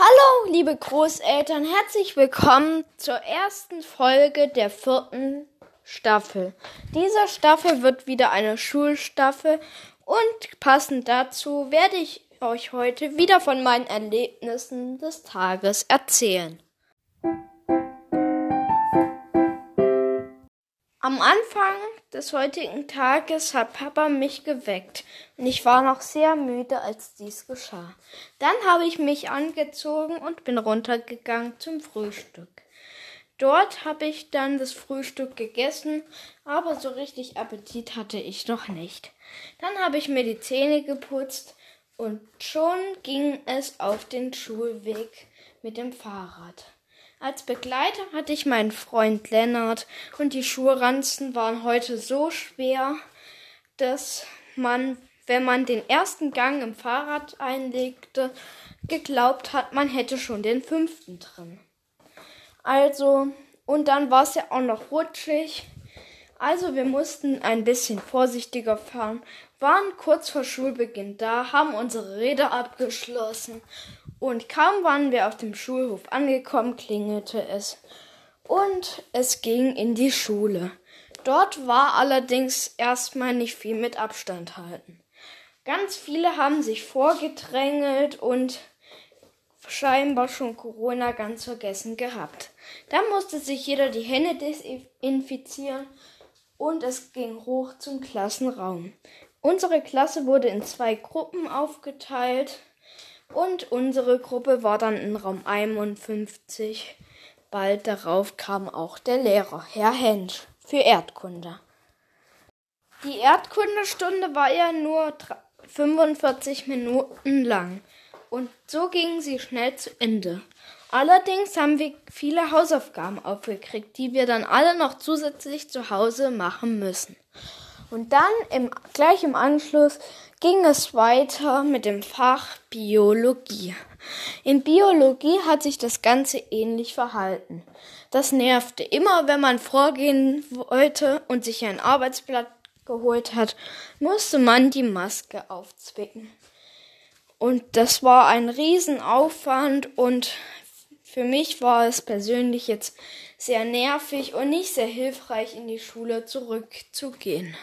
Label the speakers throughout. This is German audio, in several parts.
Speaker 1: Hallo, liebe Großeltern, herzlich willkommen zur ersten Folge der vierten Staffel. Diese Staffel wird wieder eine Schulstaffel und passend dazu werde ich euch heute wieder von meinen Erlebnissen des Tages erzählen. Am Anfang des heutigen Tages hat Papa mich geweckt und ich war noch sehr müde, als dies geschah. Dann habe ich mich angezogen und bin runtergegangen zum Frühstück. Dort habe ich dann das Frühstück gegessen, aber so richtig Appetit hatte ich noch nicht. Dann habe ich mir die Zähne geputzt und schon ging es auf den Schulweg mit dem Fahrrad. Als Begleiter hatte ich meinen Freund Lennart und die Schuhranzen waren heute so schwer, dass man, wenn man den ersten Gang im Fahrrad einlegte, geglaubt hat, man hätte schon den fünften drin. Also, und dann war es ja auch noch rutschig. Also wir mussten ein bisschen vorsichtiger fahren, waren kurz vor Schulbeginn da, haben unsere Räder abgeschlossen und kaum waren wir auf dem Schulhof angekommen, klingelte es. Und es ging in die Schule. Dort war allerdings erstmal nicht viel mit Abstand halten. Ganz viele haben sich vorgedrängelt und scheinbar schon Corona ganz vergessen gehabt. Dann musste sich jeder die Hände desinfizieren und es ging hoch zum Klassenraum. Unsere Klasse wurde in zwei Gruppen aufgeteilt. Und unsere Gruppe war dann in Raum 51. Bald darauf kam auch der Lehrer, Herr Hensch, für Erdkunde. Die Erdkundestunde war ja nur 45 Minuten lang und so ging sie schnell zu Ende. Allerdings haben wir viele Hausaufgaben aufgekriegt, die wir dann alle noch zusätzlich zu Hause machen müssen. Und dann im, gleich im Anschluss ging es weiter mit dem Fach Biologie. In Biologie hat sich das Ganze ähnlich verhalten. Das nervte. Immer wenn man vorgehen wollte und sich ein Arbeitsblatt geholt hat, musste man die Maske aufzwicken. Und das war ein Riesenaufwand und für mich war es persönlich jetzt sehr nervig und nicht sehr hilfreich, in die Schule zurückzugehen.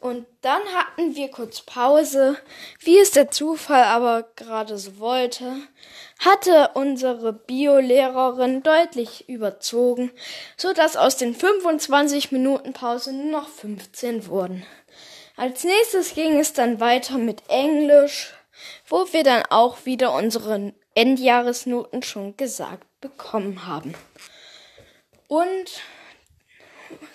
Speaker 1: Und dann hatten wir kurz Pause. Wie es der Zufall aber gerade so wollte, hatte unsere Biolehrerin deutlich überzogen, so dass aus den 25 Minuten Pause nur noch 15 wurden. Als nächstes ging es dann weiter mit Englisch, wo wir dann auch wieder unsere Endjahresnoten schon gesagt bekommen haben. Und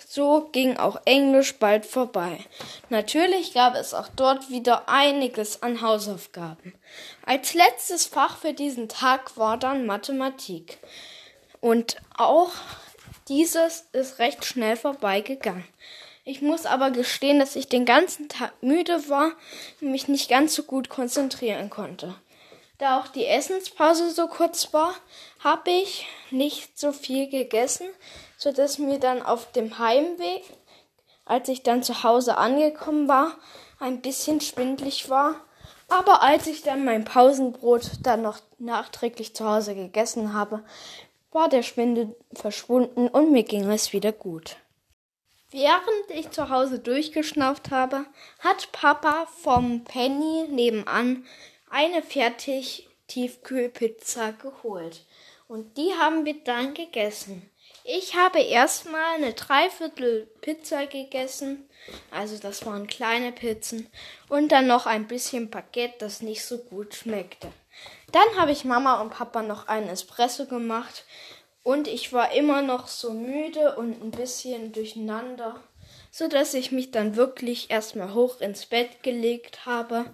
Speaker 1: so ging auch Englisch bald vorbei. Natürlich gab es auch dort wieder einiges an Hausaufgaben. Als letztes Fach für diesen Tag war dann Mathematik. Und auch dieses ist recht schnell vorbeigegangen. Ich muss aber gestehen, dass ich den ganzen Tag müde war und mich nicht ganz so gut konzentrieren konnte. Da auch die Essenspause so kurz war, habe ich nicht so viel gegessen, so dass mir dann auf dem Heimweg, als ich dann zu Hause angekommen war, ein bisschen schwindlig war. Aber als ich dann mein Pausenbrot dann noch nachträglich zu Hause gegessen habe, war der Schwindel verschwunden und mir ging es wieder gut. Während ich zu Hause durchgeschnauft habe, hat Papa vom Penny nebenan eine fertig Tiefkühlpizza geholt. Und die haben wir dann gegessen. Ich habe erstmal eine Dreiviertel Pizza gegessen. Also das waren kleine Pizzen. Und dann noch ein bisschen Baguette, das nicht so gut schmeckte. Dann habe ich Mama und Papa noch einen Espresso gemacht. Und ich war immer noch so müde und ein bisschen durcheinander, so dass ich mich dann wirklich erstmal hoch ins Bett gelegt habe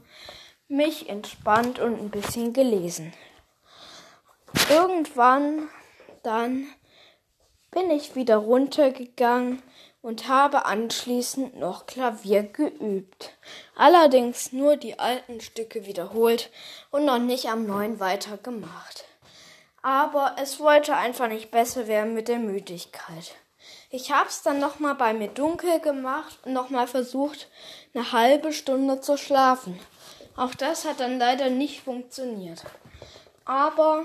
Speaker 1: mich entspannt und ein bisschen gelesen. Irgendwann dann bin ich wieder runtergegangen und habe anschließend noch Klavier geübt. Allerdings nur die alten Stücke wiederholt und noch nicht am neuen weitergemacht. Aber es wollte einfach nicht besser werden mit der Müdigkeit. Ich hab's dann nochmal bei mir dunkel gemacht und nochmal versucht, eine halbe Stunde zu schlafen. Auch das hat dann leider nicht funktioniert. Aber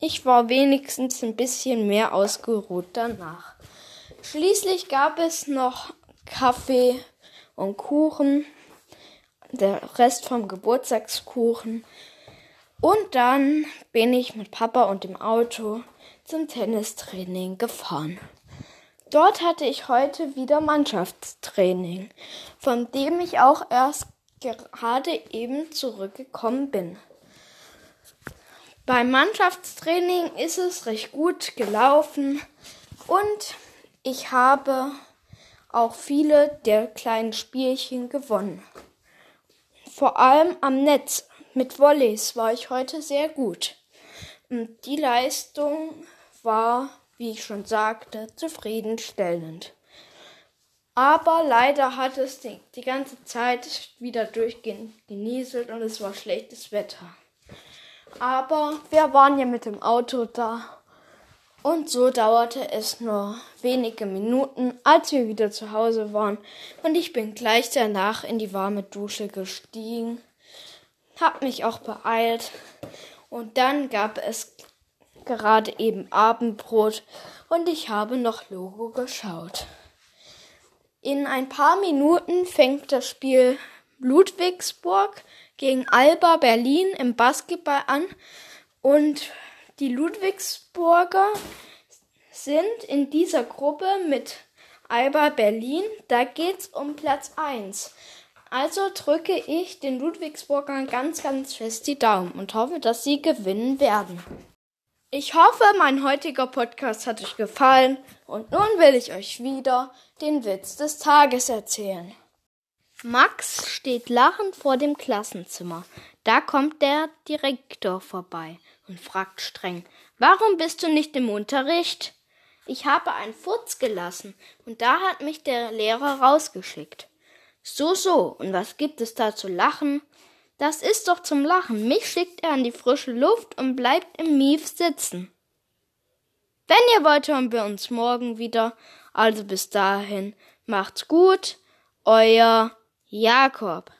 Speaker 1: ich war wenigstens ein bisschen mehr ausgeruht danach. Schließlich gab es noch Kaffee und Kuchen, der Rest vom Geburtstagskuchen. Und dann bin ich mit Papa und dem Auto zum Tennistraining gefahren. Dort hatte ich heute wieder Mannschaftstraining, von dem ich auch erst gerade eben zurückgekommen bin. Beim Mannschaftstraining ist es recht gut gelaufen und ich habe auch viele der kleinen Spielchen gewonnen. Vor allem am Netz mit Volleys war ich heute sehr gut. Und die Leistung war, wie ich schon sagte, zufriedenstellend. Aber leider hat es die, die ganze Zeit wieder durchgehend genieselt und es war schlechtes Wetter. Aber wir waren ja mit dem Auto da. Und so dauerte es nur wenige Minuten, als wir wieder zu Hause waren. Und ich bin gleich danach in die warme Dusche gestiegen, hab mich auch beeilt. Und dann gab es gerade eben Abendbrot und ich habe noch Logo geschaut. In ein paar Minuten fängt das Spiel Ludwigsburg gegen Alba Berlin im Basketball an und die Ludwigsburger sind in dieser Gruppe mit Alba Berlin. Da geht's um Platz 1. Also drücke ich den Ludwigsburgern ganz, ganz fest die Daumen und hoffe, dass sie gewinnen werden. Ich hoffe, mein heutiger Podcast hat euch gefallen und nun will ich euch wieder den Witz des Tages erzählen. Max steht lachend vor dem Klassenzimmer. Da kommt der Direktor vorbei und fragt streng, warum bist du nicht im Unterricht? Ich habe einen Furz gelassen und da hat mich der Lehrer rausgeschickt. So, so, und was gibt es da zu lachen? Das ist doch zum Lachen. Mich schickt er in die frische Luft und bleibt im Mief sitzen. Wenn ihr wollt, hören wir uns morgen wieder. Also bis dahin, macht's gut, euer Jakob